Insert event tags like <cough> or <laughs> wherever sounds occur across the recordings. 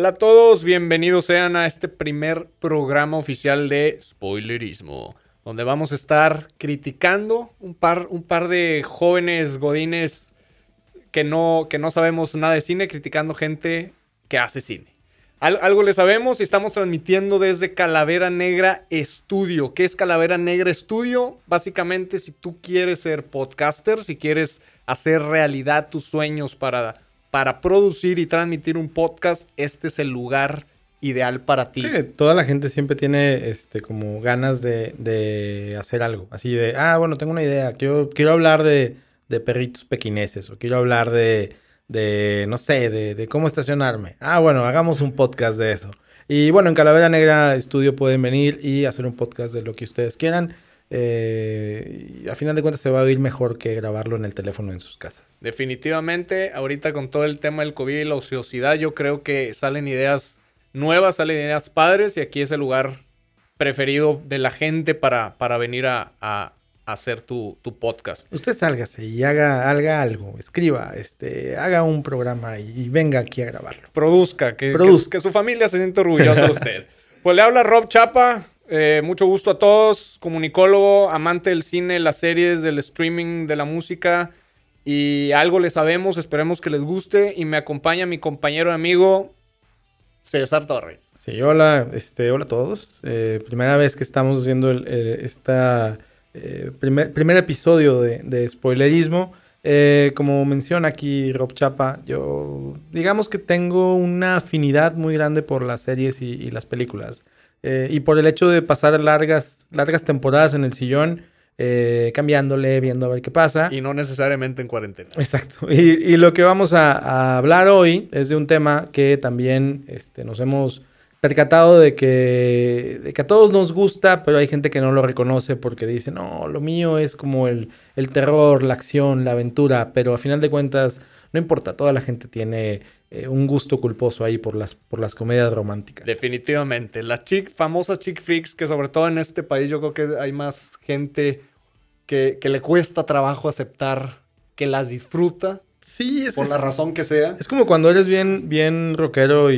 Hola a todos, bienvenidos sean a este primer programa oficial de Spoilerismo, donde vamos a estar criticando un par, un par de jóvenes godines que no, que no sabemos nada de cine, criticando gente que hace cine. algo le sabemos y estamos transmitiendo desde Calavera Negra Estudio. ¿Qué es Calavera Negra Estudio? Básicamente, si tú quieres ser podcaster, si quieres hacer realidad tus sueños para para producir y transmitir un podcast, este es el lugar ideal para ti. toda la gente siempre tiene este como ganas de, hacer algo. Así de, ah, bueno, tengo una idea. Quiero, quiero hablar de, perritos pequineses. O quiero hablar de, de no sé, de, de, cómo estacionarme. Ah, bueno, hagamos un podcast de eso. Y bueno, en Calavera Negra Estudio pueden venir y hacer un podcast de lo que ustedes quieran. Eh, a final de cuentas se va a oír mejor que grabarlo en el teléfono en sus casas. Definitivamente, ahorita con todo el tema del COVID y la ociosidad, yo creo que salen ideas nuevas, salen ideas padres y aquí es el lugar preferido de la gente para, para venir a, hacer tu, podcast. Usted sálgase y haga, haga algo, escriba, este, haga un programa y, venga aquí a grabarlo. Produzca, que, que su familia se siente orgullosa de usted. <laughs> Pues le habla Rob Chapa, eh, mucho gusto a todos, comunicólogo, amante del cine, las series, del streaming, de la música. Y algo le sabemos, esperemos que les guste. Y me acompaña mi compañero y amigo César Torres. Sí, hola, este, hola a todos. Eh, primera vez que estamos haciendo el, eh, primer, primer, episodio de, spoilerismo. como menciona aquí Rob Chapa, yo digamos que tengo una afinidad muy grande por las series y las películas. Eh, y por el hecho de pasar largas, largas temporadas en el sillón, eh, cambiándole, viendo a ver qué pasa. Y no necesariamente en cuarentena. Exacto. <laughs> Y, lo que vamos a, hablar hoy es de un tema que también este, nos hemos percatado de que, de que a todos nos gusta, pero hay gente que no lo reconoce porque dice, no, lo mío es como el, el terror, la acción, la aventura, pero a final de cuentas, no importa, toda la gente tiene eh, un gusto culposo ahí por las, por las comedias románticas. Definitivamente. Las chick, famosas chick freaks, que sobre todo en este país yo creo que hay más gente que, le cuesta trabajo aceptar que las disfruta. Sí, es Por la razón que sea. Es como cuando eres bien, bien rockero y,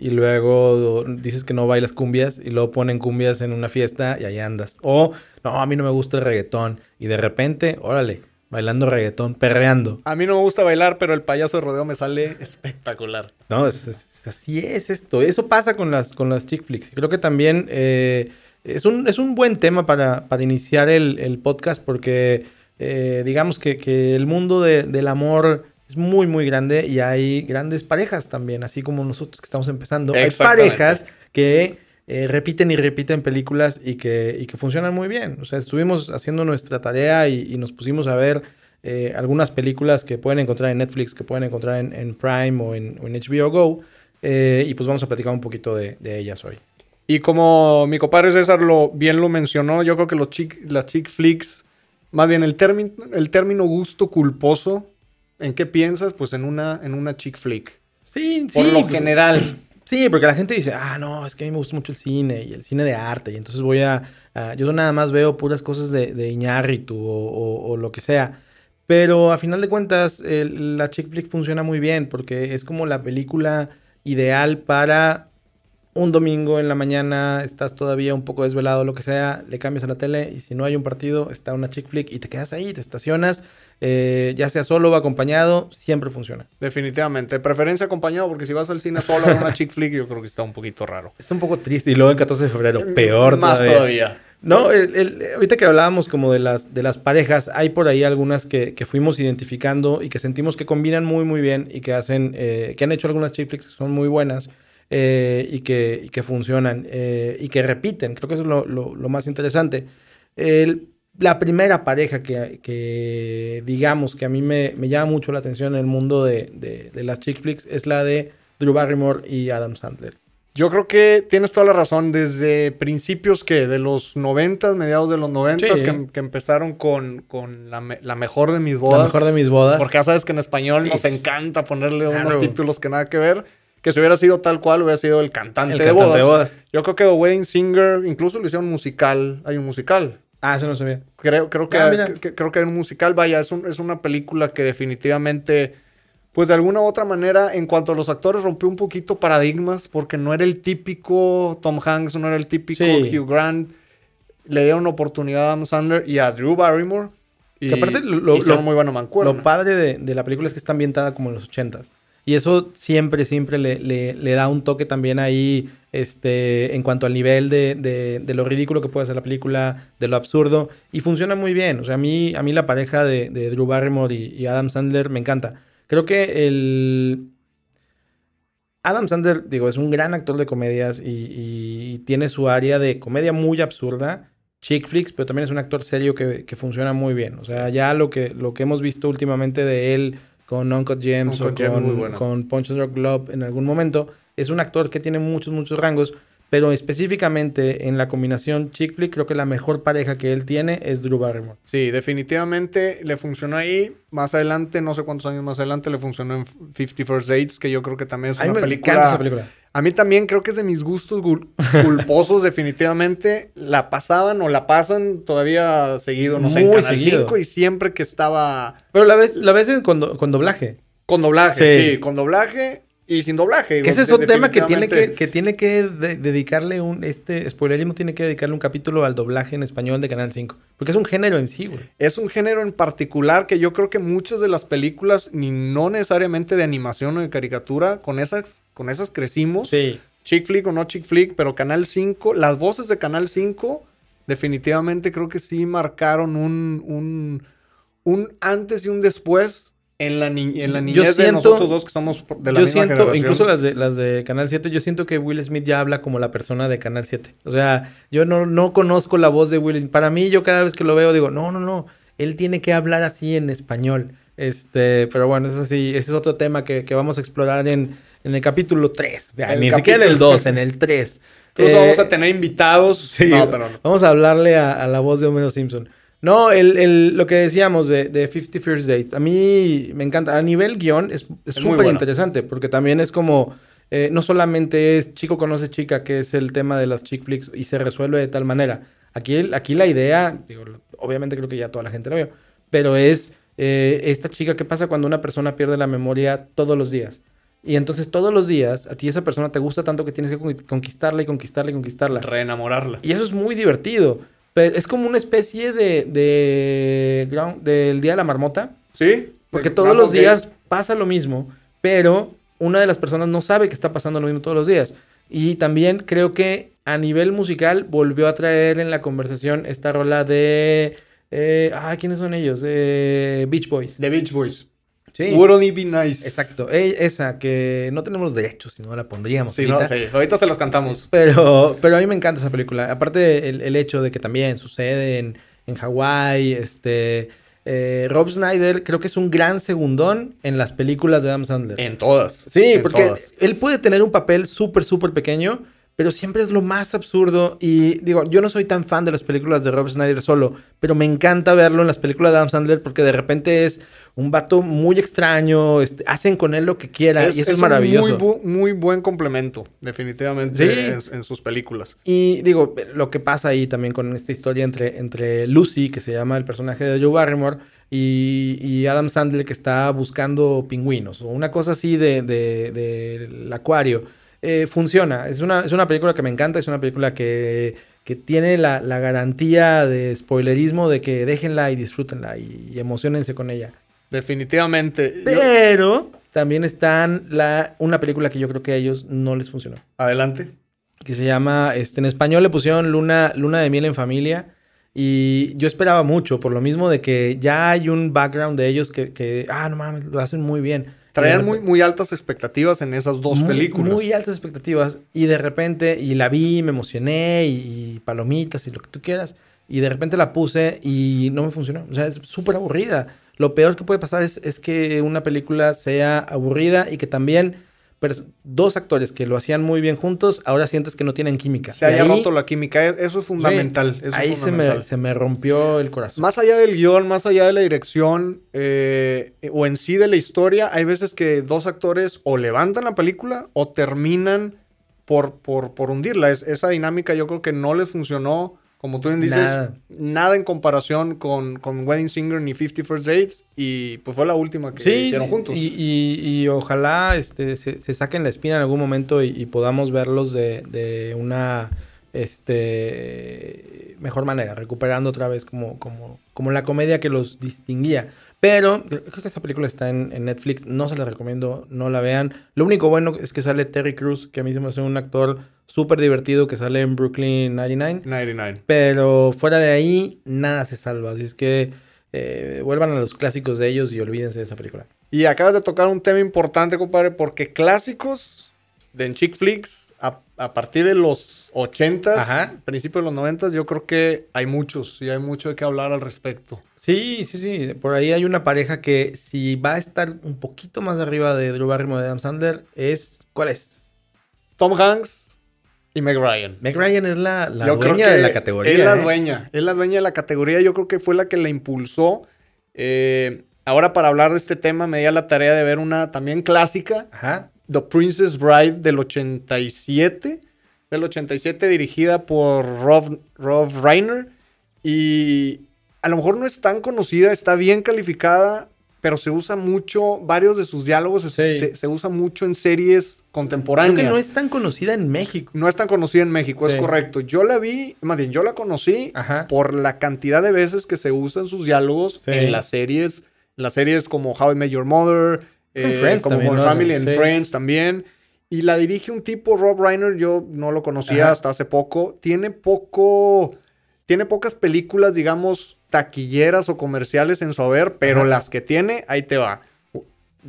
y, luego dices que no bailas cumbias y luego ponen cumbias en una fiesta y ahí andas. O, no, a mí no me gusta el reggaetón. Y de repente, órale, bailando reggaetón, perreando. A mí no me gusta bailar, pero el payaso de rodeo me sale espectacular. No, así es esto. Eso pasa con las, con las chick flicks. Creo que también eh, es, un, es un buen tema para, para iniciar el, podcast porque eh, digamos que, el mundo del amor es muy, muy grande y hay grandes parejas también, así como nosotros que estamos empezando. Hay parejas que eh, repiten y repiten películas y que, que funcionan muy bien. O sea, estuvimos haciendo nuestra tarea y, nos pusimos a ver eh, algunas películas que pueden encontrar en Netflix, que pueden encontrar en, Prime o en, HBO Go. Eh, y pues vamos a platicar un poquito de, ellas hoy. Y como mi compadre César lo, bien lo mencionó, yo creo que los chick, las chick flicks, más bien el, término el término gusto culposo, ¿en qué piensas? Pues en una, en una chick flick. Sí, sí. Por lo general. Sí, porque la gente dice, ah, no, es que a mí me gusta mucho el cine y el cine de arte, y entonces voy a. yo nada más veo puras cosas de, de Iñárritu o, lo que sea. Pero a final de cuentas, la chick flick funciona muy bien porque es como la película ideal para un domingo en la mañana, estás todavía un poco desvelado, lo que sea, le cambias a la tele y si no hay un partido, está una chick flick y te quedas ahí, te estacionas, eh, ya sea solo o acompañado, siempre funciona. Definitivamente, preferencia acompañado porque si vas al cine solo a una chick flick yo creo que está un poquito raro. Es un poco triste y luego el 14 de febrero, peor Más todavía. No, ahorita que hablábamos como de las, de las parejas, hay por ahí algunas que, fuimos identificando y que sentimos que combinan muy muy bien y que hacen, eh, que han hecho algunas chick flicks que son muy buenas. Eh, y, que, que, funcionan eh, y que repiten. Creo que eso es lo, lo, más interesante. la primera pareja que, que, digamos que a mí me, me, llama mucho la atención en el mundo de, de, las chick flicks es la de Drew Barrymore y Adam Sandler. Yo creo que tienes toda la razón. Desde principios que de los 90, mediados de los 90, que, que, empezaron con, con la, la, mejor de mis bodas. La mejor de mis bodas. Porque ya sabes que en español nos encanta ponerle unos títulos que nada que ver que si hubiera sido tal cual, hubiera sido el cantante, de, bodas. Yo creo que The Wedding Singer, incluso lo hicieron musical. Hay un musical. Ah, eso no sabía. Creo, creo, que, ah, creo que hay un musical. Vaya, es, es una película que definitivamente pues de alguna u otra manera, en cuanto a los actores, rompió un poquito paradigmas, porque no era el típico Tom Hanks, no era el típico Sí. Hugh Grant. Le dieron oportunidad a Adam Sandler y a Drew Barrymore. Y Que aparte lo- lo- muy buena mancuerna. Lo padre de, de la película es que está ambientada como en los ochentas. Y eso siempre, siempre le, le- da un toque también ahí, este, en cuanto al nivel de, de- lo ridículo que puede ser la película, de lo absurdo. Y funciona muy bien. O sea, a mí, a mí la pareja de, Drew Barrymore y, y Adam Sandler me encanta. Creo que el... Adam Sandler, digo, es un gran actor de comedias y, y tiene su área de comedia muy absurda, chick flicks, pero también es un actor serio que, que funciona muy bien. O sea, ya lo que, lo que hemos visto últimamente de él con Uncut Gems Uncut o muy con, buena. con Punch and Rock Love en algún momento, es un actor que tiene muchos, muchos rangos, pero específicamente en la combinación chick flick, creo que la mejor pareja que él tiene es Drew Barrymore. Sí, definitivamente le funcionó ahí. Más adelante, no sé cuántos años más adelante, le funcionó en Fifty First Dates, que yo creo que también es una película. película. A mí también creo que es de mis gustos culposos, <laughs> definitivamente. La pasaban o la pasan todavía seguido, no sé, en Canal seguido. 5 y siempre que estaba Pero la ves, la ves con, do- con doblaje. con doblaje, sí, Sí. con doblaje y sin doblaje. Que ese es un tema que tiene que, definitivamente. que tiene que de- dedicarle un, este, spoilerismo tiene que dedicarle un capítulo al doblaje en español de Canal 5. Porque es un género en sí, güey. Es un género en particular que yo creo que muchas de las películas, ni no necesariamente de animación o de caricatura, con esas, con esas crecimos. Sí. Chick flick o no chick flick, pero Canal 5, las voces de Canal 5 definitivamente creo que sí marcaron un, un, un antes y un después en la, ni- en la Yo niñez de siento- nosotros dos que somos de la yo misma siento, generación. incluso las de, las de Canal 7, yo siento que Will Smith ya habla como la persona de Canal 7. O sea, yo no, no conozco la voz de Will Smith. Para mí, yo cada vez que lo veo digo, no, no, no, él tiene que hablar así en español. Este, pero bueno, eso sí, ese es otro tema que, que vamos a explorar en, en el capítulo 3. El ni siquiera en el capítulo- 2, en el 3. Incluso Eh, vamos a tener invitados. Sí, no, pero no. vamos a hablarle a, a la voz de Homero Simpson. No, el, el- lo que decíamos de, de 50 First Dates, a mí me encanta. A nivel guion es súper bueno. interesante porque también es como, eh, no solamente es chico conoce chica, que es el tema de las chick flicks y se resuelve de tal manera. Aquí, aquí la idea, digo, obviamente creo que ya toda la gente lo vio, pero es eh, esta chica, ¿qué pasa cuando una persona pierde la memoria todos los días? Y entonces todos los días a ti esa persona te gusta tanto que tienes que con- conquistarla y conquistarla y conquistarla. Reenamorarla. Y eso es muy divertido. Es como una especie de, de ground- del Día de la Marmota. ¿Sí? Porque todos vamos, los días pasa lo mismo, pero una de las personas no sabe que está pasando lo mismo todos los días. Y también creo que a nivel musical volvió a traer en la conversación esta rola de... eh, ah, ¿quiénes son ellos? Eh, Beach Boys. The Beach Boys. Sí. Wouldn't it be nice? Exacto. Eh, esa que no tenemos derechos, si no la pondríamos. Sí, no, ahorita. sí, ahorita se las cantamos. Pero, pero a mí me encanta esa película. Aparte, el, el hecho de que también sucede en, en Hawái. Este, eh, Rob Snyder creo que es un gran segundón en las películas de Adam Sandler. En todas. sí, en porque todas. él puede tener un papel súper, súper pequeño, pero siempre es lo más absurdo. Y digo, yo no soy tan fan de las películas de Rob Snyder solo, pero me encanta verlo en las películas de Adam Sandler porque de repente es un vato muy extraño. este, hacen con él lo que quieran y eso es, un maravilloso. Muy, bu- muy buen complemento, definitivamente, Sí. en, en sus películas. Y digo, lo que pasa ahí también con esta historia entre, entre Lucy, que se llama el personaje de Joe Barrymore, y, y Adam Sandler, que está buscando pingüinos, o una cosa así de, de- del acuario, eh, funciona. Es una, es una película que me encanta, es una película que, que tiene la, la garantía de spoilerismo de que déjenla y disfrútenla y, y emocionense con ella. Definitivamente. Yo- Pero también están la, una película que yo creo que a ellos no les funcionó Adelante. que se llama, este, en español le pusieron Luna, Luna de Miel en Familia. Y yo esperaba mucho, por lo mismo de que ya hay un background de ellos que, que ah, no mames, lo hacen muy bien. Traían muy, muy altas expectativas en esas dos muy- películas. Muy altas expectativas. Y de repente, y la vi, me emocioné, y, y palomitas y lo que tú quieras. Y de repente la puse y no me funcionó. O sea, es súper aburrida. Lo peor que puede pasar es, es que una película sea aburrida y que también dos actores que lo hacían muy bien juntos, ahora sientes que no tienen química. Se Y haya ahí- roto la química. e- Eso es fundamental. Sí, eso es ahí se me, se me rompió el corazón. Más allá del guion, más allá de la dirección eh, o en sí de la historia, hay veces que dos actores o levantan la película o terminan por, por, por hundirla. Es- esa dinámica yo creo que no les funcionó como tú bien dices, nada, en comparación con, con, Wedding Singer ni 50 First Dates. Y pues fue la última que hicieron juntos. Y, y, ojalá este, se, saquen la espina en algún momento y, podamos verlos de, de, una este, mejor manera, recuperando otra vez como, como, como la comedia que los distinguía. Pero creo que esa película está en, en, Netflix, no se la recomiendo, no la vean. Lo único bueno es que sale Terry Crews, que a mí se me hace un actor súper divertido que sale en Brooklyn 99. 99. Pero fuera de ahí, nada se salva. Así es que eh, vuelvan a los clásicos de ellos y olvídense de esa película. Y acabas de tocar un tema importante, compadre, porque clásicos de en chick flicks, a, partir de los 80s, principios de los 90 yo creo que hay muchos y hay mucho de qué hablar al respecto. Sí, sí, sí. Por ahí hay una pareja que si va a estar un poquito más arriba de Drew Barrymore de Adam Sandler, es... ¿Cuál es? Tom Hanks y Meg Ryan. Meg Ryan es la, dueña de la categoría. Es la ¿eh? dueña, es la dueña de la categoría. Yo creo que fue la que la impulsó. Eh, ahora, para hablar de este tema, me di a la tarea de ver una también clásica. Ajá. The Princess Bride del 87. Del 87, dirigida por Rob, Rob Reiner. Y a lo mejor no es tan conocida, está bien calificada pero se usa mucho, varios de sus diálogos se, se, usa mucho en series contemporáneas. Creo que no es tan conocida en México. No es tan conocida en México, es correcto. Yo la vi, más bien, yo la conocí por la cantidad de veces que se usan sus diálogos en las series, las series como How I Met Your Mother, eh, como Family and Friends también. Y la dirige un tipo, Rob Reiner, yo no lo conocía hasta hace poco. Tiene poco, tiene pocas películas, digamos, taquilleras o comerciales en su haber, pero las que tiene, ahí te va.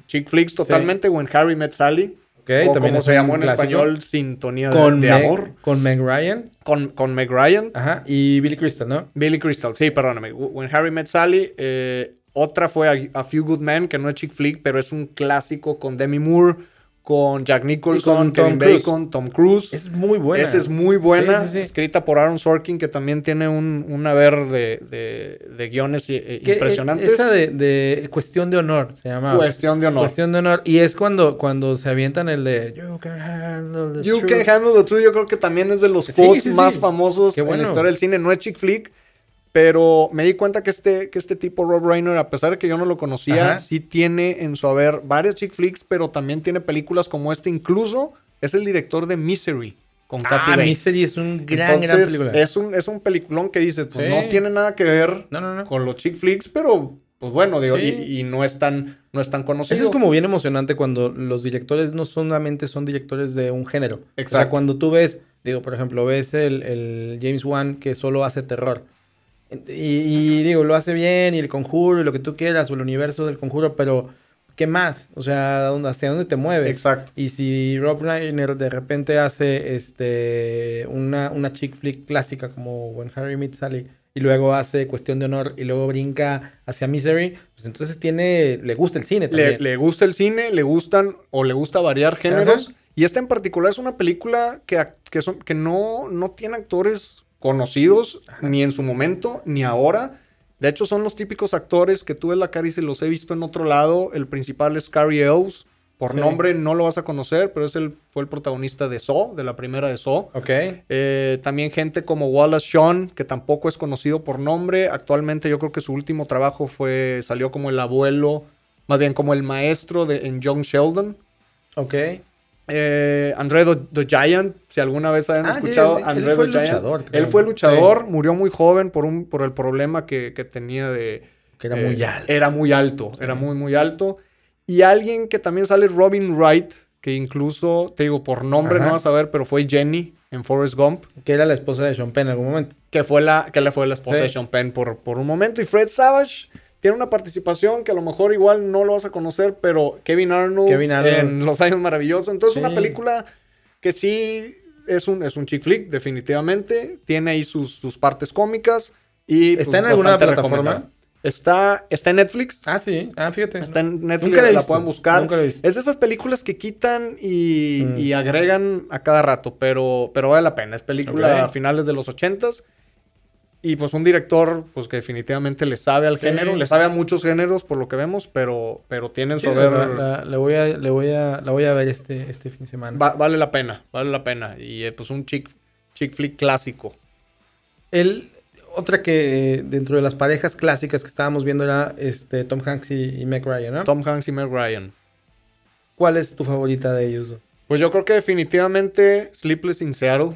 Chick flicks totalmente, When Harry Met Sally. Okay, o como se llamó en español, Sintonía con de, Amor. Con Meg Ryan. Con, con Meg Ryan. Ajá, y Billy Crystal, ¿no? Billy Crystal, sí, perdóname. When Harry Met Sally. Eh, otra fue a, Few Good Men, que no es chick flick, pero es un clásico con Demi Moore con Jack Nicholson, Kevin Bacon, Tom Cruise. Es muy buena. Esa es muy buena. Escrita por Aaron Sorkin, que también tiene un, un haber de, de, guiones eh, impresionantes. Esa de, Cuestión de Honor se llama. Cuestión de Honor. Cuestión de Honor. Y es cuando, cuando se avientan el de You can handle the you truth. can handle the truth. Yo creo que también es de los quotes más famosos en la historia del cine. No es chick flick pero me di cuenta que este, que este tipo, Rob Reiner, a pesar de que yo no lo conocía, sí tiene en su haber varios chick flicks, pero también tiene películas como este. Incluso es el director de Misery. Con ah, Misery es un gran, gran película. Es un, es un peliculón que dice, pues no tiene nada que ver con los chick flicks, pero pues bueno, digo, y, no es tan, no es tan conocido. Eso es como bien emocionante cuando los directores no solamente son directores de un género. Exacto. O sea, cuando tú ves, digo, por ejemplo, ves el, el James Wan que solo hace terror. Y, digo, lo hace bien y el conjuro y lo que tú quieras o el universo del conjuro, pero ¿qué más? O sea, ¿hacia dónde te mueves? Exacto. Y si Rob Reiner de repente hace este una, una chick flick clásica como When Harry Met Sally y luego hace Cuestión de Honor y luego brinca hacia Misery, pues entonces tiene, le gusta el cine también. Le, gusta el cine, le gustan o le gusta variar géneros. Y esta en particular es una película que, que, son, que no, no tiene actores conocidos ni en su momento ni ahora. De hecho, son los típicos actores que tú ves la cara y se los he visto en otro lado. El principal es Carrie Elves. Por nombre no lo vas a conocer, pero es el, fue el protagonista de Saw, de la primera de Saw. Ok. Eh, también gente como Wallace Shawn, que tampoco es conocido por nombre. Actualmente yo creo que su último trabajo fue, salió como el abuelo, más bien como el maestro de, en Young Sheldon. Ok. Eh, André the, Giant, si alguna vez han ah, escuchado André the Giant. él fue luchador, murió muy joven por, un, por el problema que, tenía de... Que era muy eh, alto. Era muy alto, era muy, muy alto. Y alguien que también sale, Robin Wright, que incluso, te digo, por nombre no vas a ver, pero fue Jenny en Forrest Gump. Que era la esposa de Sean Penn en algún momento. Que fue la, que le fue la esposa de Sean Penn por, por un momento. Y Fred Savage tiene una participación que a lo mejor igual no lo vas a conocer, pero Kevin Arnold, en Los Años Maravillosos. Entonces, una película que sí es un, es un chick flick, definitivamente. Tiene ahí sus, sus partes cómicas. Y, ¿Está pues, en alguna plataforma? Está, está en Netflix. Ah, sí. Ah, fíjate. Está en Netflix, la, pueden buscar. Es de esas películas que quitan y, mm. y, agregan a cada rato, pero, pero vale la pena. Es película a finales de los ochentas. Y pues un director, pues que definitivamente le sabe al género, le sabe a muchos géneros por lo que vemos, pero, pero tienen su ver. La, le voy a, le voy a, la voy a ver este, este fin de semana. vale la pena, vale la pena. Y eh, pues un chick, chick flick clásico. El, otra que eh, dentro de las parejas clásicas que estábamos viendo era este, Tom Hanks y, y Meg Ryan, ¿no? Tom Hanks y Meg Ryan. ¿Cuál es tu favorita de ellos? Pues yo creo que definitivamente Sleepless in Seattle.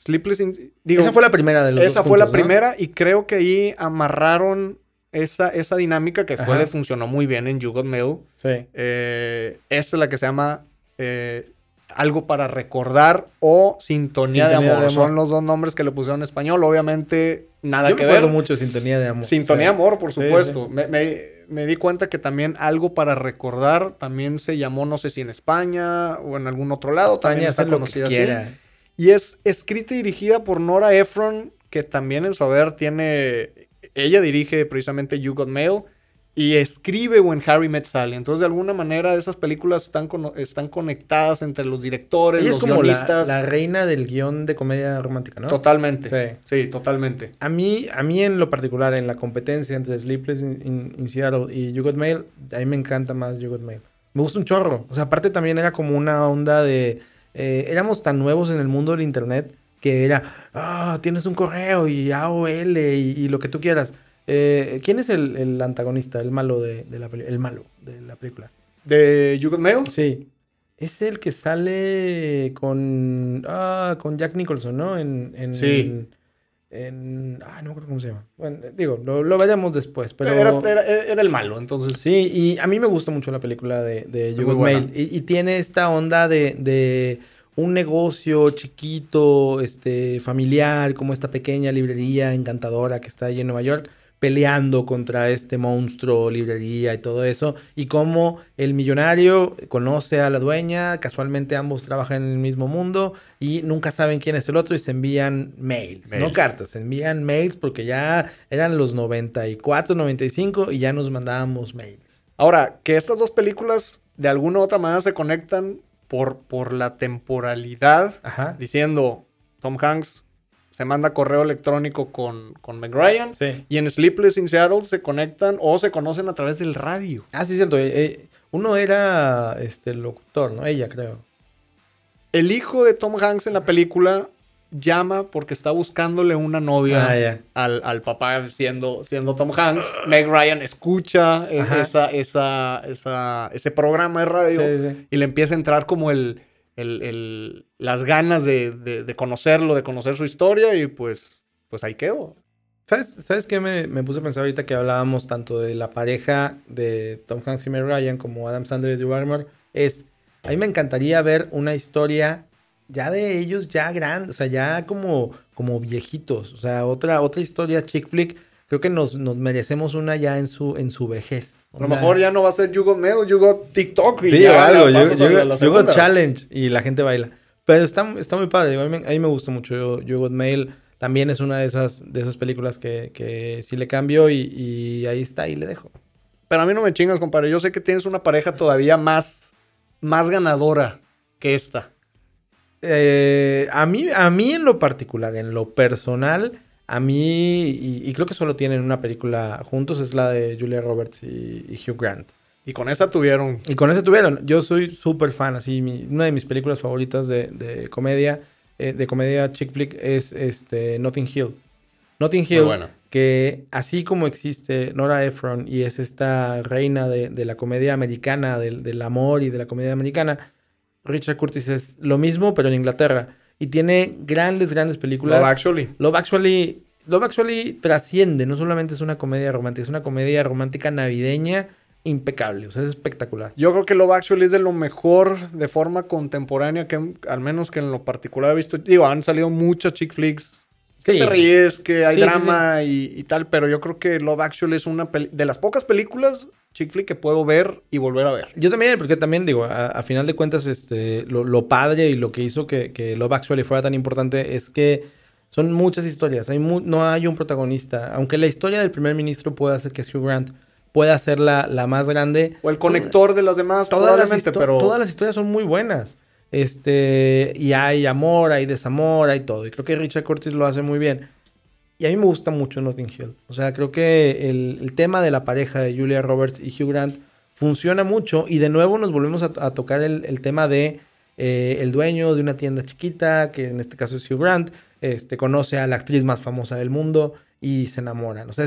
Sleepless in... Digo, esa fue la primera de los esa dos fue la primera y creo que ahí amarraron esa, esa dinámica que después Ajá. les funcionó muy bien en You Got Mail. Sí. Eh, esta es la que se llama eh, Algo para recordar o Sintonía, de, amor. de amor. Son los dos nombres que le pusieron en español. Obviamente, nada Yo que me acuerdo ver. mucho Sintonía de Amor. Sintonía Sí. de amor, por supuesto. sí. Me, me- me di cuenta que también Algo para recordar también se llamó, no sé si en España o en algún otro lado. también España está lo que conocida así. Y es escrita y dirigida por Nora Ephron, que también en su haber tiene. Ella dirige precisamente You Got Mail y escribe When Harry Met Sally. Entonces, de alguna manera, esas películas están, están conectadas entre los directores, Ella los es como la, reina del guion de comedia romántica, ¿no? Totalmente. Sí. Sí. totalmente. A mí, a mí en lo particular, en la competencia entre Sleepless in, in- in Seattle y You Got Mail, a mí me encanta más You Got Mail. Me gusta un chorro. O sea, aparte también era como una onda de... eh, éramos tan nuevos en el mundo del internet que era, ah, tienes un correo y AOL y, y lo que tú quieras. Eh, ¿Quién es el, el antagonista, el malo de, de la película? El malo de la película. ¿De You Got Mail? Sí. Es el que sale con, ah, con Jack Nicholson, ¿no? En, en, Sí. en- ah, no acuerdo cómo se llama. Bueno, digo, lo, lo veremos después, pero... Era, era- era el malo, entonces. Sí, y a mí me gusta mucho la película de, de You. Mail. Y, y tiene esta onda de, de un negocio chiquito, este, familiar, como esta pequeña librería encantadora que está ahí en Nueva York, peleando contra este monstruo, librería y todo eso. Y cómo el millonario conoce a la dueña, casualmente ambos trabajan en el mismo mundo y nunca saben quién es el otro y se envían mails, no cartas, se envían mails porque ya eran los 94, 95 y ya nos mandábamos mails. Ahora, que estas dos películas de alguna u otra manera se conectan por, por la temporalidad, Ajá. diciendo Tom Hanks se manda correo electrónico con, con Meg Ryan Sí. y en Sleepless in Seattle se conectan o se conocen a través del radio. Ah, sí, cierto. eh, eh, uno era este locutor, ¿no? Ella, creo. El hijo de Tom Hanks en la película llama porque está buscándole una novia Ah, al, al papá siendo, siendo Tom Hanks. Meg Ryan escucha esa, esa, esa, ese programa de radio Sí, sí. y le empieza a entrar como el, las ganas de, conocerlo, de conocer su historia y pues, pues ahí quedó. ¿Sabes, ¿Sabes qué me, puse a pensar ahorita que hablábamos tanto de la pareja de Tom Hanks y Meg Ryan como Adam Sandler y Drew Barrymore? Es, a mí me encantaría ver una historia ya de ellos ya grandes, o sea, ya como, como viejitos. O sea, otra, otra historia chick flick. Creo que nos, nos merecemos una ya en su, en su vejez. A lo mejor ya no va a ser You Got Mail, You Got TikTok y Sí, ya algo. la la- got challenge y la gente baila. Pero está, está muy padre. A mí, me- a mí me gusta mucho. Yo, Yo Got Mail también es una de esas, de esas películas que, que sí le cambio y, y ahí está y le dejo. Pero a mí no me chingas, compadre. Yo sé que tienes una pareja todavía más, más ganadora que esta. Eh, a, mí, a mí en lo particular, en lo personal, a mí, y, y creo que solo tienen una película juntos, es la de Julia Roberts y, y Hugh Grant. Y con esa tuvieron. Y con ese tuvieron. Yo soy súper fan, así, mi- una de mis películas favoritas de, de comedia, eh, de comedia chick flick es este, Notting Hill. Notting Hill, buena. que así como existe Nora Ephron y es esta reina de, de la comedia americana, del, del amor y de la comedia americana, Richard Curtis es lo mismo, pero en Inglaterra. Y tiene grandes, grandes películas. Love Actually. Love Actually, Love Actually trasciende, no solamente es una comedia romántica, es una comedia romántica navideña impecable, o sea, es espectacular. Yo creo que Love Actually es de lo mejor de forma contemporánea que al menos que en lo particular he visto. Digo, han salido muchas chick flicks. Que Sí. te ríes, que hay Sí, sí, drama Y, y tal, pero yo creo que Love Actually es una de las pocas películas chick flick que puedo ver y volver a ver. Yo también, porque también digo, a, a final de cuentas, este, lo, lo padre y lo que hizo que, que Love Actually fuera tan importante es que son muchas historias. Hay mu- no hay un protagonista. Aunque la historia del primer ministro pueda ser que Hugh Grant, pueda ser la, la más grande. O el conector de las demás, todas las, pero todas las historias son muy buenas. Este, y hay amor, hay desamor, hay todo. Y creo que Richard Curtis lo hace muy bien. Y a mí me gusta mucho Notting Hill. O sea, creo que el, el tema de la pareja de Julia Roberts y Hugh Grant funciona mucho. Y de nuevo nos volvemos a, a tocar el, el tema de eh, el dueño de una tienda chiquita, que en este caso es Hugh Grant, este, conoce a la actriz más famosa del mundo y se enamoran. O sea,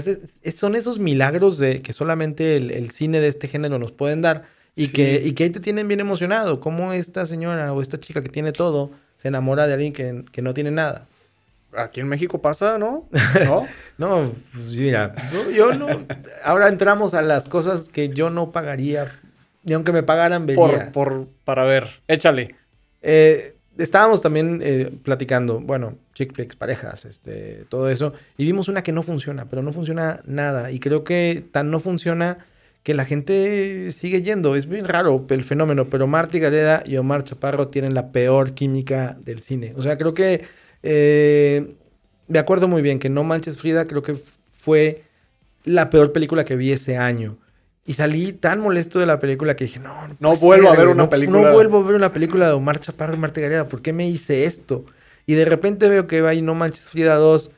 son esos milagros de que solamente el, cine de este género nos pueden dar y, que, y que ahí te tienen bien emocionado. Como esta señora o esta chica que tiene todo se enamora de alguien que, que no tiene nada. Aquí en México pasa, ¿no? <laughs> No, no pues mira, yo, no. Ahora entramos a las cosas que yo no pagaría. Ni aunque me pagaran, vería. Por, por, para ver, échale. Eh, estábamos también eh, platicando, bueno, chick flicks, parejas, este, todo eso, y vimos una que no funciona, pero no funciona nada. Y creo que tan no funciona que la gente sigue yendo. Es bien raro el fenómeno, pero Marty Gareda y Omar Chaparro tienen la peor química del cine. O sea, creo que eh, me acuerdo muy bien que No Manches Frida creo que fue la peor película que vi ese año. Y salí tan molesto de la película que dije, no, no, vuelvo a ver una película. No vuelvo a ver una película de Omar Chaparro y Marta Gareda. ¿Por qué me hice esto? Y de repente veo que va ahí No Manches Frida 2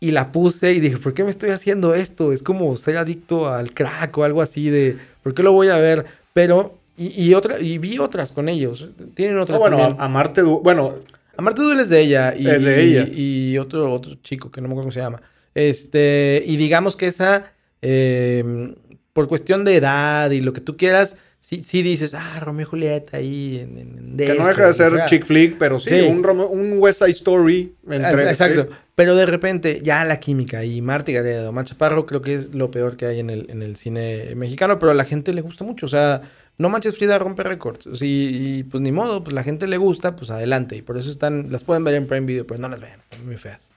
y la puse y dije, ¿por qué me estoy haciendo esto? Es como ser adicto al crack o algo así de, ¿por qué lo voy a ver? Pero, y, otra, y vi otras con ellos. Tienen otras. bueno, a, Marte, bueno, Amarte duele es de ella. Y, es de ella. Y, otro, otro chico que no me acuerdo cómo se llama. Este, y digamos que esa, em, por cuestión de edad y lo que tú quieras, sí, sí dices, ah, Romeo y Julieta ahí en, Que no deja de ser chick flick, pero sí, Un, un, West Side Story. Exacto. Pero de repente, ya la química y Marta Gareda, Omar Chaparro, creo que es lo peor que hay en el, en el cine mexicano, pero a la gente le gusta mucho. O sea, no Manches Frida rompe récords. Y, pues ni modo, pues la gente le gusta, pues adelante. Y por eso están, las pueden ver en Prime Video, pero no las vean, están muy feas.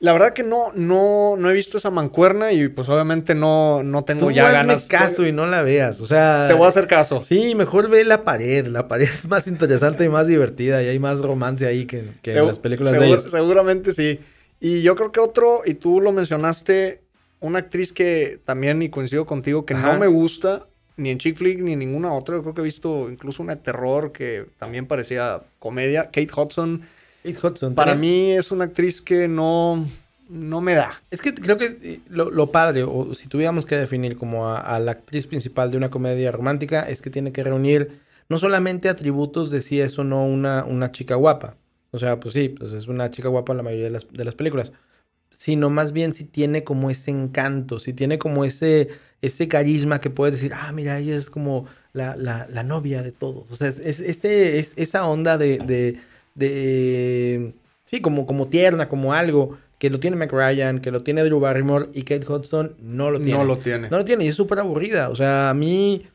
La verdad que no, no, no he visto esa mancuerna y pues obviamente no, no tengo ya ganas. caso y no la veas, o sea. Te voy a hacer caso. Sí, mejor ve la pared. La pared es más interesante y más divertida y hay más romance ahí que, en las películas de ellos. Seguramente sí. Y yo creo que otro, y tú lo mencionaste, una actriz que también, y coincido contigo, que no me gusta, ni en chick flick ni en ninguna otra. Yo creo que he visto incluso una de terror que también parecía comedia. Kate Hudson. Kate Hudson. Para mí es una actriz que no, no me da. Es que creo que eh, lo, padre, o si tuviéramos que definir como a, la actriz principal de una comedia romántica, es que tiene que reunir no solamente atributos de si es o no una, una chica guapa. O sea, pues sí, pues es una chica guapa en la mayoría de las, de las películas sino más bien si tiene como ese encanto, si tiene como ese, ese carisma que puedes decir, ah, mira, ella es como la, la, novia de todos. O sea, es, ese, es esa onda de, de, sí, como, como tierna, como algo que lo tiene McRyan, que lo tiene Drew Barrymore y Kate Hudson no lo tiene. No lo tiene. No lo tiene y es súper aburrida. O sea, a mí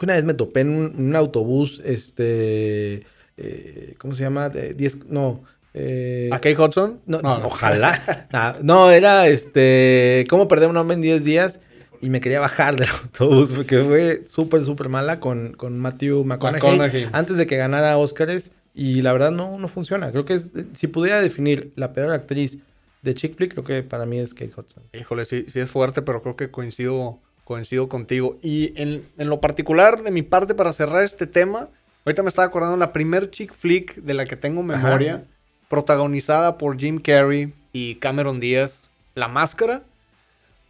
una vez me topé en un, autobús, este, eh, ¿cómo se llama? De, diez, no, eh, ¿A Kate Hudson? No, ojalá. <laughs> no, era este. ¿Cómo perder un hombre en 10 días? Y me quería bajar del <laughs> autobús porque fue súper, súper mala con, con Matthew McConaughey, antes de que ganara Oscars. Y la verdad no, no funciona. Creo que si pudiera definir la peor actriz de chick flick, creo que para mí es Kate Hudson. Híjole, sí, sí es fuerte, pero creo que coincido, coincido contigo. Y en, en lo particular, de mi parte, para cerrar este tema, ahorita me estaba acordando la primer chick flick de la que tengo memoria protagonizada por Jim Carrey y Cameron Díaz, La Máscara.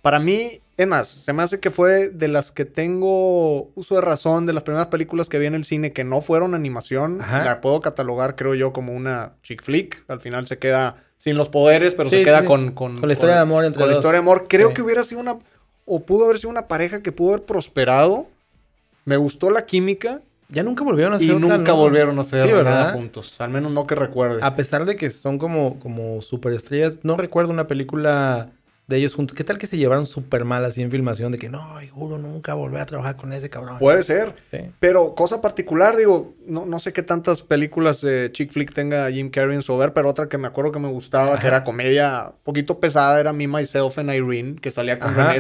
Para mí, es más, se me hace que fue de las que tengo uso de razón, de las primeras películas que vi en el cine que no fueron animación. La puedo catalogar, creo yo, como una chick flick. Al final se queda sin los poderes, pero se queda Con, con, la historia de amor entre Con la historia de amor. Creo que hubiera sido una, o pudo haber sido una pareja que pudo haber prosperado. Me gustó la química. Ya nunca volvieron a hacer Y nunca volvieron a hacer nada juntos. Al menos no que recuerde. A pesar de que son como, como superestrellas, no recuerdo una película de ellos juntos. ¿Qué tal que se llevaron súper mal así en filmación? De que no, juro nunca volver a trabajar con ese cabrón. Puede ser. Pero cosa particular, digo, no, no sé qué tantas películas de chick flick tenga Jim Carrey en su ver, pero otra que me acuerdo que me gustaba, que era comedia un poquito pesada, era Me, Myself and Irene, que salía con René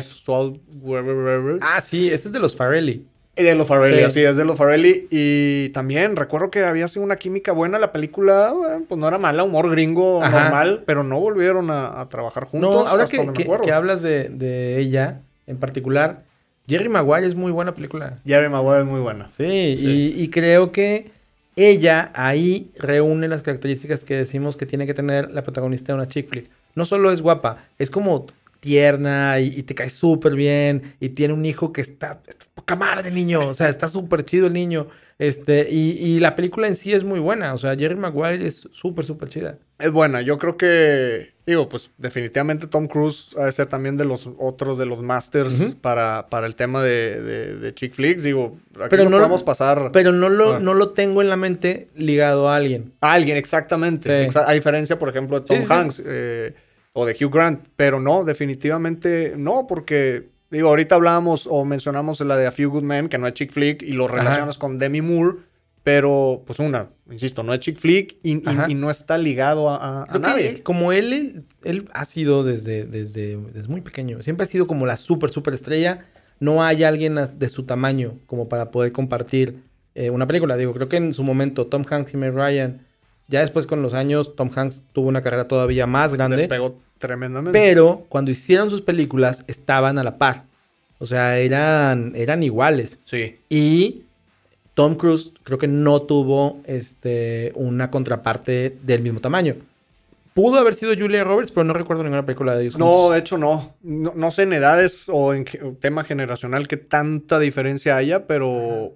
Ah, sí, ese es de los Farrelly. De los Farrelly, así es de los Farrelly. Y también recuerdo que había sido una química buena. La película, eh, pues no era mala, humor gringo normal, pero no volvieron a, trabajar juntos. No, ahora que, que, hablas de, ella en particular, Jerry Maguire es muy buena película. Jerry Maguire es muy buena. Sí, Y, y, creo que ella ahí reúne las características que decimos que tiene que tener la protagonista de una chick flick. No solo es guapa, es como tierna y, y te cae súper bien y tiene un hijo que está, está poca madre el niño, o sea, está súper chido el niño. Este, y, y la película en sí es muy buena, o sea, Jerry Maguire es súper, súper chida. Es buena, yo creo que, digo, pues definitivamente Tom Cruise ha de ser también de los otros de los masters para, para el tema de, de, de chick flicks. Digo, aquí Pero no podemos pasar Pero no lo, no lo tengo en la mente ligado a alguien. a alguien, exactamente. Sí. Exa- a diferencia, por ejemplo, de Tom Sí, sí. Hanks eh, o de Hugh Grant. Pero no, definitivamente no, porque, digo, ahorita hablábamos o mencionamos la de A Few Good Men, que no es chick flick, y lo Ajá. relacionas con Demi Moore. Pero, pues una, insisto, no es chick flick y, y- Ajá. y no está ligado a, a- a nadie. él- como él, él, ha sido desde, desde, desde muy pequeño, siempre ha sido como la súper, súper estrella. No hay alguien de su tamaño como para poder compartir eh, una película. Digo, creo que en su momento Tom Hanks y Meg Ryan, ya después con los años, Tom Hanks tuvo una carrera todavía más grande. Despegó tremendamente. Pero cuando hicieron sus películas estaban a la par. O sea, eran, eran iguales. Sí. Y Tom Cruise creo que no tuvo este, una contraparte del mismo tamaño. Pudo haber sido Julia Roberts, pero no recuerdo ninguna película de ellos. No, juntos. de hecho no. no. no sé en edades o en tema generacional qué tanta diferencia haya, pero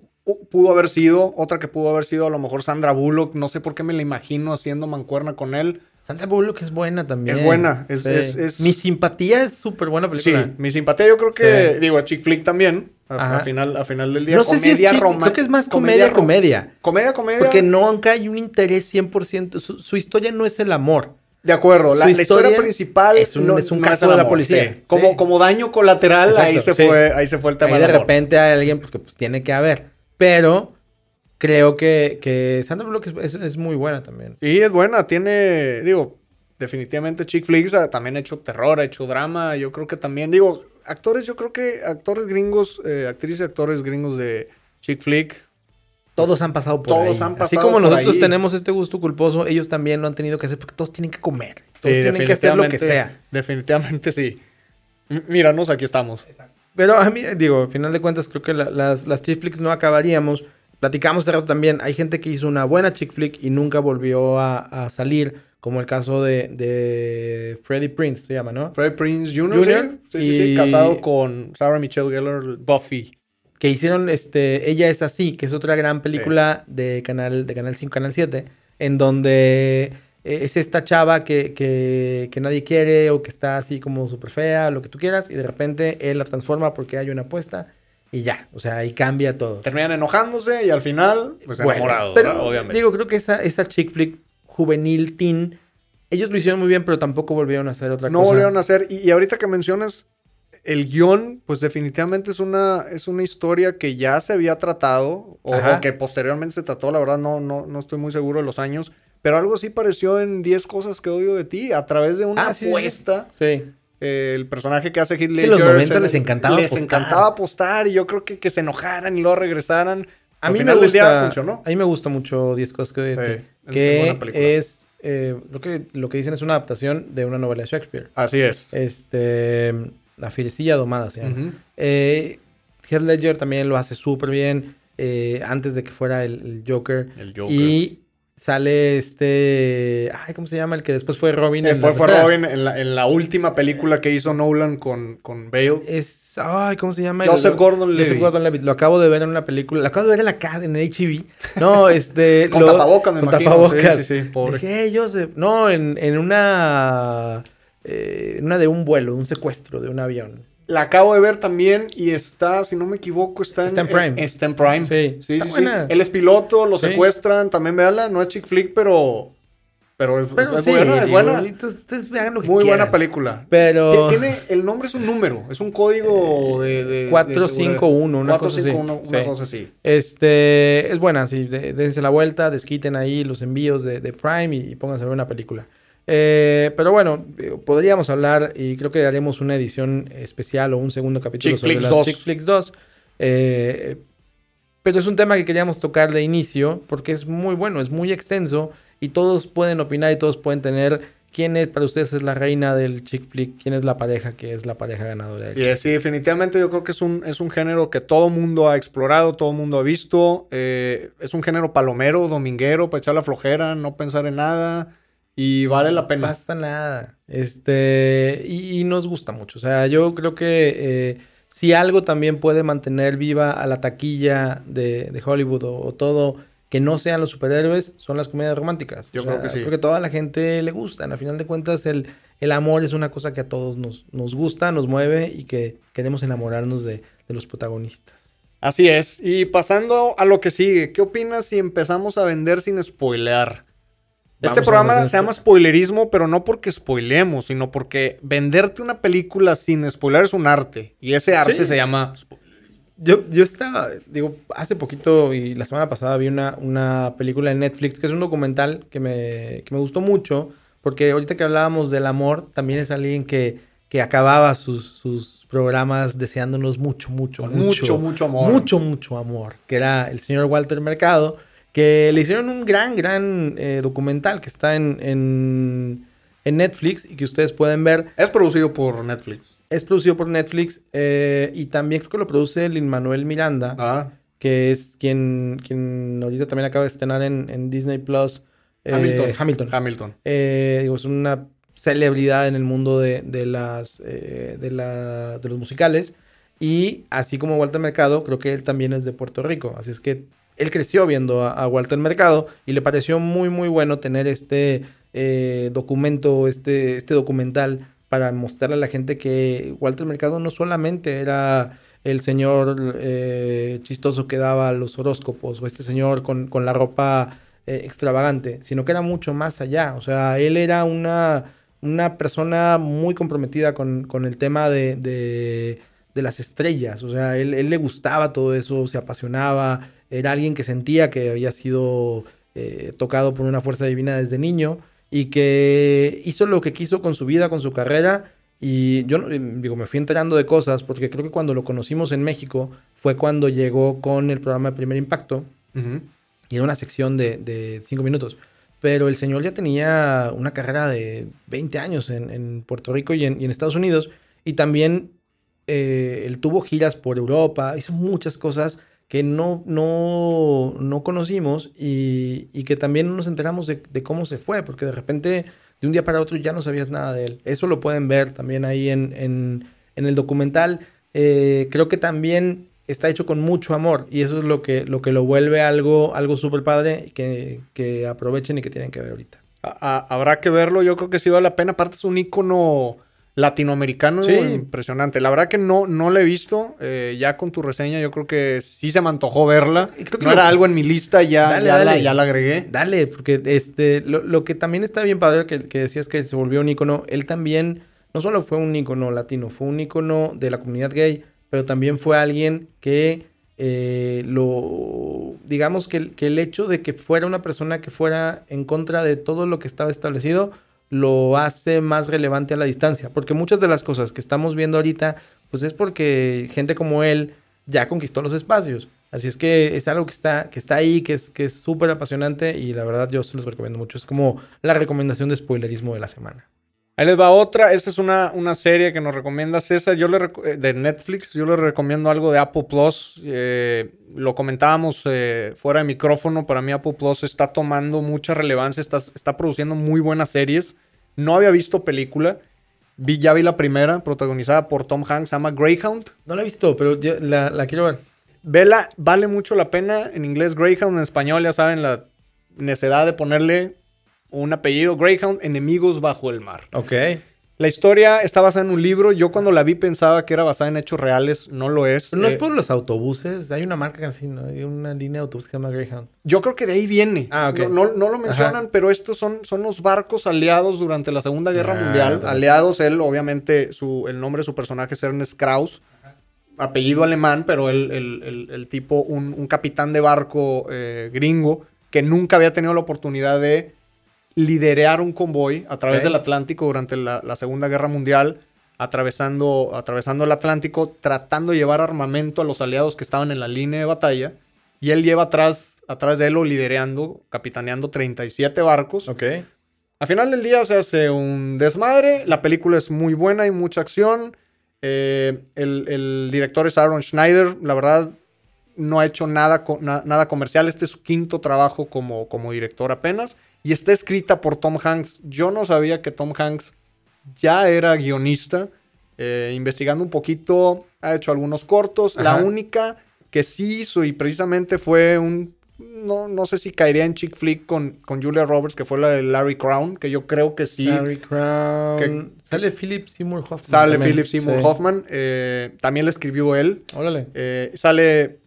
pudo haber sido, otra que pudo haber sido a lo mejor Sandra Bullock, no sé por qué me la imagino haciendo mancuerna con él. Sandra Bullock es buena también. Es buena, es- es- es- Mi simpatía es súper buena película. Sí, mi simpatía yo creo que, Sí. digo, a chick flick también, a, a final, a final del día. No sé si es chick, roma- creo que es más comedia, comedia. Comedia, comedia. Porque nunca hay un interés 100%. Su, su historia no es el amor. De acuerdo, la, historia, principal es un- es un caso de la policía. sí. Como, como daño colateral, ahí, se fue, ahí se fue el tema Ahí de repente hay alguien porque pues tiene que haber. Pero creo que, que Sandra Bullock es, es- es muy buena también. Y es buena, tiene, digo, definitivamente chick flicks, ah, también ha hecho terror, ha hecho drama, yo creo que también, digo, actores, yo creo que actores gringos, eh, actrices y actores gringos de chick flick, Todos han pasado por Todos ahí. han Así pasado como por nosotros ahí. tenemos este gusto culposo, ellos también lo han tenido que hacer porque todos tienen que comer. Todos sí, tienen que hacer lo que sea. Definitivamente sí. Míranos, aquí estamos. Pero a mí, digo, al final de cuentas, creo que la- las, las chick flicks no acabaríamos. Platicamos hace rato también. Hay gente que hizo una buena chick flick y nunca volvió a, a salir, como el caso de, de Freddie Prince, se llama, ¿no? Fred Prince Jr., Jr., sí, sí, sí, casado con Sarah Michelle Gellar, Buffy. que hicieron este Ella es así, que es otra gran película de canal de canal 5, canal 7, en donde es esta chava que, que, que nadie quiere o que está así como súper fea, lo que tú quieras, y de repente él la transforma porque hay una apuesta y ya, o sea, ahí cambia todo. Terminan enojándose y al final, pues Bueno, enamorados, pero obviamente. digo, creo que esa, esa chick flick juvenil teen, ellos lo hicieron muy bien, pero tampoco volvieron a hacer otra no cosa. volvieron a hacer. Y, y ahorita que mencionas el guion, pues definitivamente es una, es una historia que ya se había tratado o, o que posteriormente se trató. La verdad, no, no, no estoy muy seguro de los años. Pero algo sí pareció en 10 cosas que odio de ti. A través de una Ah, sí, sí, sí. apuesta. Sí. eh, el personaje que hace Heath en Ledger. los 90 se- les encantaba Les apostar. encantaba apostar. Y yo creo que que se enojaran y luego regresaran. A Al mí, me final del día gusta, funcionó. a mí me gusta mucho 10 cosas que odio de Sí, ti, es que es, eh, lo, que, lo que dicen es una adaptación de una novela de Shakespeare. Así es. Este, La Fierecilla Domada se llama. Eh, Heath Ledger también lo hace súper bien eh, antes de que fuera el, el Joker. El Joker. Y sale este. Ay, ¿cómo se llama? El que después fue Robin. en la Después fue. Robin en la, en la última película que hizo Nolan con, con Bale. Es. Ay, ¿cómo se llama? Joseph El- Gordon-Levitt. Joseph Gordon-Levitt. Lo acabo de ver en una película. Lo acabo de ver en la casa, en HB. No, <laughs> este. Con lo- tapabocas, me Con imagino. tapabocas. Sí, sí, sí, pobre. Dije, "Hey, Joseph. No, en, en una. eh, una de un vuelo, un secuestro de un avión. La acabo de ver también y está, si no me equivoco, está en, Está en Prime. está en Prime. Sí, sí, está sí, buena. sí. Él es piloto, lo Sí. secuestran, también véala. No es chick flick, pero. Pero es, Pero es sí, buena, es buena. Ustedes, hagan lo que Muy buena película. Pero. Ti- Tiene, el nombre es un número, es un código de. de- de 451, una cosa así. 451, una Sí. cosa así. Este, es buena, sí, de- dense la vuelta, desquiten ahí los envíos de, de Prime y, y pónganse a ver una película. Eh, pero bueno, digo, podríamos hablar y creo que haremos una edición especial o un segundo capítulo Chick sobre las 2. Chick Flicks 2. Eh, pero es un tema que queríamos tocar de inicio porque es muy bueno, es muy extenso y todos pueden opinar y todos pueden tener quién es para ustedes es la reina del chick flick, quién es la pareja que es la pareja ganadora. del Sí, sí, definitivamente yo creo que es un, es un género que todo mundo ha explorado, todo mundo ha visto. eh, es un género palomero, dominguero, para echar la flojera, no pensar en nada. Y vale la pena. No pasa nada. Este, y, nos gusta mucho. O sea, yo creo que eh, si algo también puede mantener viva a la taquilla de, Hollywood o, todo que no sean los superhéroes, son las comedias románticas. Yo creo que sí. Porque a toda la gente le gustan. A final de cuentas, el, el amor es una cosa que a todos nos, nos gusta, nos mueve y que queremos enamorarnos de, de los protagonistas. Así es. Y pasando a lo que sigue, ¿qué opinas si empezamos a vender sin spoilear? Este programa se llama spoilerismo, pero no porque spoilemos, sino porque venderte una película sin spoiler es un arte. Y ese arte se llama yo, yo estaba, digo, hace poquito y la semana pasada vi una, una película en Netflix que es un documental que me, que me gustó mucho, porque ahorita que hablábamos del amor, también es alguien que, que acababa sus, sus programas deseándonos mucho, mucho, mucho, mucho, mucho amor. Mucho, mucho amor, que era el señor Walter Mercado que le hicieron un gran, gran eh, documental que está en, en, en, Netflix y que ustedes pueden ver. Es producido por Netflix. Es producido por Netflix eh, y también creo que lo produce Lin Manuel Miranda, ah. que es quien, quien ahorita también acaba de estrenar en, en Disney Plus. Eh, Hamilton. Hamilton. Hamilton. digo, es una celebridad en el mundo de, de las, de, la, de los musicales. Y así como Walter Mercado, creo que él también es de Puerto Rico. Así es que él creció viendo a, Walter Mercado y le pareció muy, muy bueno tener este eh, documento, este, este documental para mostrarle a la gente que Walter Mercado no solamente era el señor eh, chistoso que daba los horóscopos o este señor con, la ropa eh, extravagante, sino que era mucho más allá. O sea, él era una, una persona muy comprometida con, el tema de, de, las estrellas. O sea, él le gustaba todo eso, se apasionaba era alguien que sentía que había sido eh, tocado por una fuerza divina desde niño y que hizo lo que quiso con su vida, con su carrera. Y yo eh, digo, me fui enterando de cosas porque creo que cuando lo conocimos en México fue cuando llegó con el programa de Primer Impacto. Y era una sección de, cinco minutos. Pero el señor ya tenía una carrera de 20 años en, Puerto Rico y en, Estados Unidos. Y también eh, él tuvo giras por Europa, hizo muchas cosas que no, no, no conocimos y, y, que también no nos enteramos de, de, cómo se fue, porque de repente de un día para otro ya no sabías nada de él. Eso lo pueden ver también ahí en, en, en el documental. Eh, creo que también está hecho con mucho amor y eso es lo que lo, que lo vuelve algo, algo súper padre que, que aprovechen y que tienen que ver ahorita. habrá que verlo, yo creo que sí vale la pena. Aparte es un icono latinoamericano impresionante. La verdad que no, no la he visto. Eh, ya con tu reseña, yo creo que sí se me antojó verla. no era algo en mi lista, ya, ya, La, ya, La, agregué. Dale, porque este, lo, que también está bien padre, que, que, decías que se volvió un icono, él también no solo fue un icono latino, fue un icono de la comunidad gay, pero también fue alguien que eh, lo. Digamos que, que el hecho de que fuera una persona que fuera en contra de todo lo que estaba establecido lo hace más relevante a la distancia. Porque muchas de las cosas que estamos viendo ahorita, pues es porque gente como él ya conquistó los espacios. Así es que es algo que está, que está ahí, que es que súper apasionante y la verdad yo se los recomiendo mucho. Es como la recomendación de spoilerismo de la semana. Ahí les va otra. Esta es una, una serie que nos recomienda César. Yo le eh, de Netflix. Yo le recomiendo algo de Apple Plus. Eh, lo comentábamos eh, fuera de micrófono. Para mí Apple Plus está tomando mucha relevancia. Está, está produciendo muy buenas series. No había visto película. Vi, ya vi la primera, protagonizada por Tom Hanks. Se llama Greyhound. No la he visto, pero la, la quiero ver. Vela, vale mucho la pena. En inglés Greyhound, en español ya saben la necesidad de ponerle un apellido. Greyhound, enemigos bajo el mar. Ok. La historia está basada en un libro. Yo cuando la vi pensaba que era basada en hechos reales. No lo es. No es eh, por los autobuses. Hay una marca así, ¿no? Hay una línea de autobuses que se llama Greyhound. Yo creo que de ahí viene. Ah, ok. No, lo mencionan, pero estos son, son los barcos aliados durante la Segunda Guerra ah, Mundial. Aliados, él, obviamente, su, el nombre de su personaje es Ernest Krauss. Apellido alemán, pero el, el, tipo, un, capitán de barco eh, gringo que nunca había tenido la oportunidad de liderar un convoy a través del Atlántico durante la, Segunda Guerra Mundial, atravesando, atravesando el Atlántico, tratando de llevar armamento a los aliados que estaban en la línea de batalla. Y él lleva atrás, atrás de él, lidereando, capitaneando 37 barcos. Ok. Al final del día se hace un desmadre. La película es muy buena y mucha acción. Eh, el, el, director es Aaron Schneider. La verdad, no ha hecho nada, nada comercial. Este es su quinto trabajo como, como director apenas. Y está escrita por Tom Hanks. Yo no sabía que Tom Hanks ya era guionista. Eh, investigando un poquito, ha hecho algunos cortos. La única que sí hizo y precisamente fue un... No, no sé si caería en chick flick con, con Julia Roberts, que fue la de Larry Crown, que yo creo que sí. Larry Crown. sale Philip Seymour Hoffman. Sale Philip Seymour Hoffman. Eh, también le escribió él. Órale. Eh, sale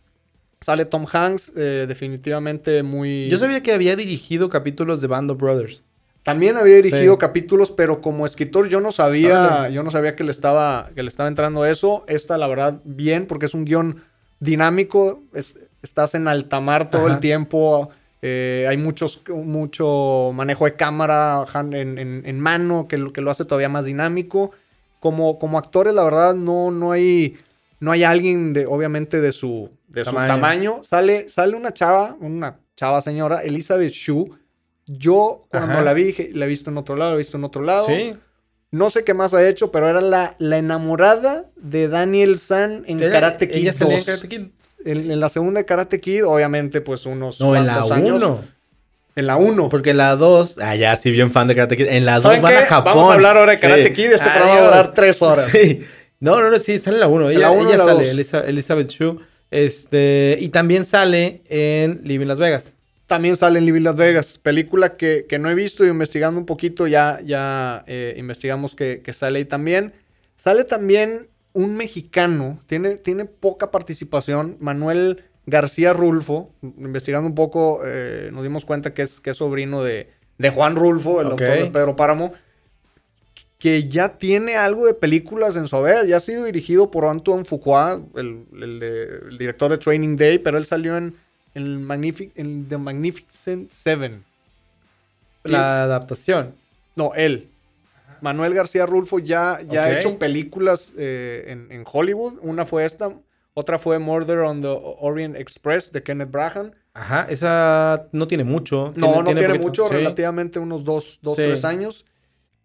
Sale Tom Hanks, definitivamente muy... Yo sabía que había dirigido capítulos de Band of Brothers. También había dirigido capítulos, pero como escritor yo no sabía, yo no sabía que le estaba, que le estaba entrando eso. Esta, la verdad, bien, porque es un guion dinámico. estás en alta mar todo el tiempo. Eh, hay muchos, mucho manejo de cámara en, mano que, que, lo hace todavía más dinámico. Como, como actores, la verdad, no, no, hay, no hay alguien, de, obviamente, de su, de tamaño. su tamaño. Sale, sale una chava, una chava señora, Elizabeth Shue yo cuando la vi, la he visto en otro lado, la he visto en otro lado. Sí. No sé qué más ha hecho, pero era la, la enamorada de Daniel San en Karate Kid. en Karate Kid. En, la segunda de Karate Kid, obviamente, pues unos no, en la uno. En la 1. Porque en la 2, ah, ya, sí, bien fan de Karate Kid. En la 2 van a Japón. Vamos a hablar ahora de Karate Kid. Este programa va a durar 3 horas. <laughs> Sí. No, no, no, sí, sale en la 1. Ella, ella sale, Elizabeth Shue. Este, y también sale en Living Las Vegas. También sale en Living Las Vegas, película que, no he visto y investigando un poquito ya, ya eh, investigamos que, sale ahí también. Sale también un mexicano, tiene, tiene poca participación, Manuel García Rulfo, investigando un poco eh, nos dimos cuenta que es, que es sobrino de, Juan Rulfo, el doctor de Pedro Páramo, que ya tiene algo de películas en su haber, ya ha sido dirigido por Antoine Fuqua, el, el director de Training Day, pero él salió en el, Magnific The Magnificent Seven. La adaptación. No, él. Manuel García Rulfo ya, ya ha hecho películas eh, en, Hollywood. Una fue esta, otra fue Murder on the Orient Express de Kenneth Brahan. Ajá, esa no tiene mucho. No, no tiene, mucho, relativamente unos dos, dos tres años.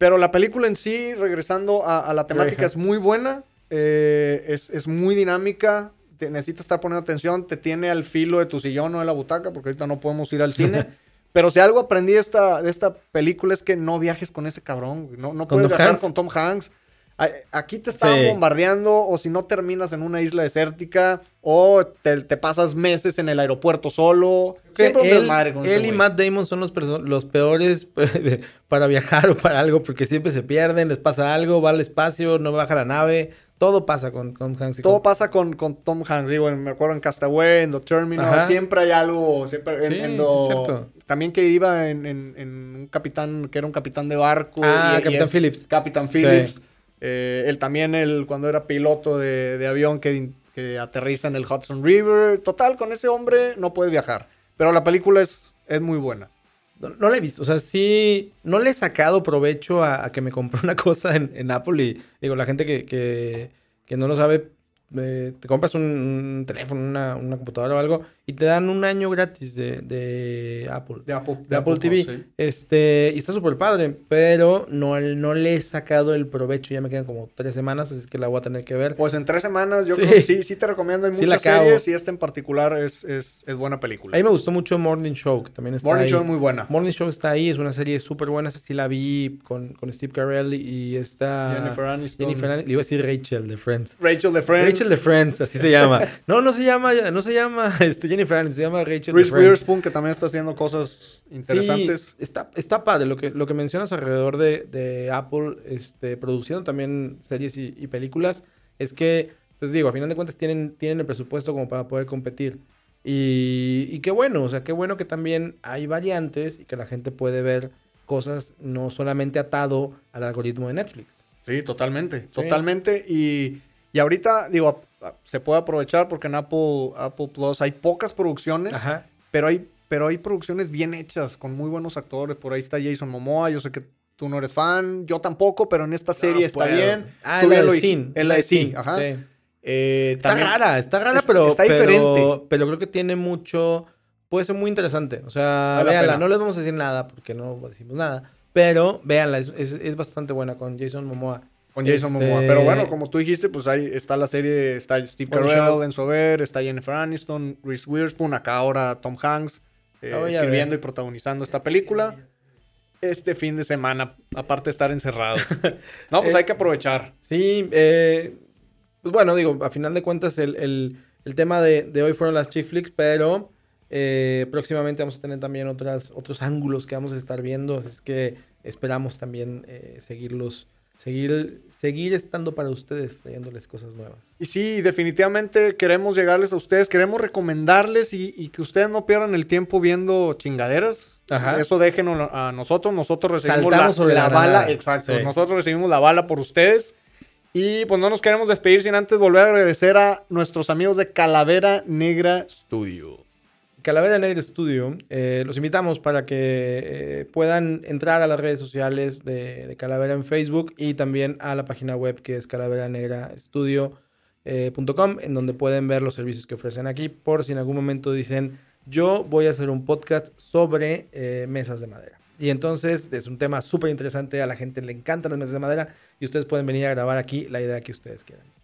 Pero la película en sí, regresando a, la temática, es muy buena. Eh, es, es, muy dinámica necesitas estar poniendo atención, te tiene al filo de tu sillón o de la butaca, porque ahorita no podemos ir al cine. <laughs> Pero si algo aprendí de esta, de esta película es que no viajes con ese cabrón, No, no puedes viajar con Tom Hanks. Aquí te estaban bombardeando, o si no terminas en una isla desértica, o te, pasas meses en el aeropuerto solo. Siempre él, él y Matt Damon son los, los peores <laughs> para viajar o para algo, porque siempre se pierden, les pasa algo, va al espacio, no baja la nave. Todo pasa con Tom Hanks. Todo pasa con, con, Tom Hanks. Digo, me acuerdo en Castaway, en The Terminal. Siempre hay algo. Siempre, sí, en, También que iba en, un capitán, que era un capitán de barco. Ah, Capitán Phillips. Capitán Phillips. Eh, él también, él, cuando era piloto de, avión que, que, aterriza en el Hudson River. Total, con ese hombre no puede viajar. Pero la película es, es muy buena. No, la he visto. O sea, sí. No le he sacado provecho a, que me compré una <laughs> cosa en, en, Apple. Y digo, la gente que, que, que no lo sabe, eh, te compras un, teléfono, una, una, computadora o algo y te dan un año gratis de, de Apple. De Apple, de Apple, TV. Este, y está súper padre, pero no, no le he sacado el provecho. Ya me quedan como tres semanas, así que la voy a tener que ver. Pues en tres semanas yo creo que sí, sí te recomiendo. Hay muchas series y esta en particular es, es, es, buena película. A mí me gustó mucho Morning Show, que también está Morning Show es muy buena. Morning Show está ahí, es una serie súper buena. Esa sí la vi con, con Steve Carell y está... Jennifer Aniston. Jennifer Aniston. Le iba a decir Rachel de Friends. Rachel de Friends. Rachel de Friends, así se llama. No, no se llama, no se llama <laughs> este, Jennifer Aniston, se llama Rachel Reese Witherspoon, que también está haciendo cosas interesantes. está, está padre lo que, lo que mencionas alrededor de, Apple, este, produciendo también series y, películas, es que, pues digo, a final de cuentas tienen, tienen el presupuesto como para poder competir. Y, y qué bueno, o sea, qué bueno que también hay variantes y que la gente puede ver cosas no solamente atado al algoritmo de Netflix. Sí, totalmente, totalmente. Y, y ahorita, digo, se puede aprovechar porque en Apple, Apple Plus hay pocas producciones, pero hay pero hay producciones bien hechas con muy buenos actores. Por ahí está Jason Momoa, yo sé que tú no eres fan, yo tampoco, pero en esta serie está bien. Ah, la de Sin. la de Sin, ajá. Eh, está rara, está rara, pero está diferente. Pero creo que tiene mucho puede ser muy interesante. O sea, véanla, no les vamos a decir nada porque no decimos nada. Pero véanla, es, es, bastante buena con Jason Momoa. Con Jason Este- Momoa. Pero bueno, como tú dijiste, pues ahí está la serie, está Steve Body Carell. Enzo Ver, está Jennifer Aniston, Reese Witherspoon, acá ahora Tom Hanks, eh, escribiendo y protagonizando esta película. Este fin de semana, aparte de estar encerrados. <laughs> No, pues Eh, hay que aprovechar. Sí, eh, pues bueno, digo, a final de cuentas el, el- el tema de, de hoy fueron las chick flicks, pero eh, próximamente vamos a tener también otras, otros ángulos que vamos a estar viendo, es que esperamos también seguirlos, seguir, seguir estando para ustedes, trayéndoles cosas nuevas. Y sí, definitivamente queremos llegarles a ustedes, queremos recomendarles y, y que ustedes no pierdan el tiempo viendo chingaderas. Ajá. Eso déjenos a nosotros, nosotros recibimos la, sobre la la bala, exacto, Sí. nosotros recibimos la bala por ustedes. Y pues no nos queremos despedir sin antes volver a agradecer a nuestros amigos de Calavera Negra Studio. Calavera Negra Studio, eh, los invitamos para que eh, puedan entrar a las redes sociales de, Calavera en Facebook y también a la página web que es calaveranegrastudio.com, en donde pueden ver los servicios que ofrecen aquí, por si en algún momento dicen, yo voy a hacer un podcast sobre eh, mesas de madera. Y entonces es un tema súper interesante, a la gente le encantan las mesas de madera y ustedes pueden venir a grabar aquí la idea que ustedes quieran.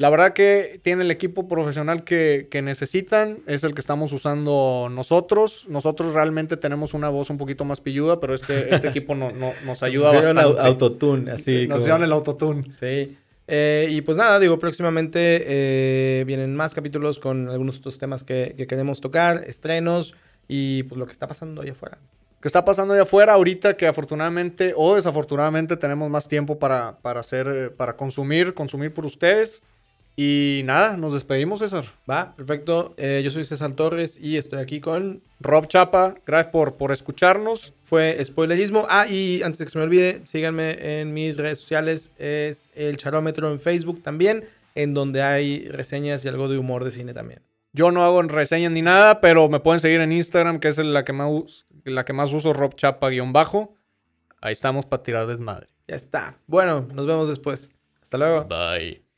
La verdad que tiene el equipo profesional que, que necesitan, es el que estamos usando nosotros. Nosotros realmente tenemos una voz un poquito más pilluda, pero este, este <laughs> equipo no, no- nos ayuda Pusieron bastante. au- autotune, así. Nos como- dieron el autotune. Sí. Eh, y pues nada, digo, próximamente eh, vienen más capítulos con algunos otros temas que, que queremos tocar, estrenos y pues lo que está pasando allá afuera. ¿Qué está pasando allá afuera ahorita que afortunadamente o desafortunadamente tenemos más tiempo para, para hacer, eh, para consumir, consumir por ustedes? Y nada, nos despedimos, César. Va, perfecto. Eh, yo soy César Torres y estoy aquí con. Rob Chapa, gracias por, por escucharnos. Fue Spoilerismo. Ah, y antes de que se me olvide, síganme en mis redes sociales. Es el Charómetro en Facebook también, en donde hay reseñas y algo de humor de cine también. Yo no hago reseñas ni nada, pero me pueden seguir en Instagram, que es la que más, la que más uso, Rob Chapa-bajo. Ahí estamos para tirar desmadre. Ya está. Bueno, nos vemos después. Hasta luego. Bye.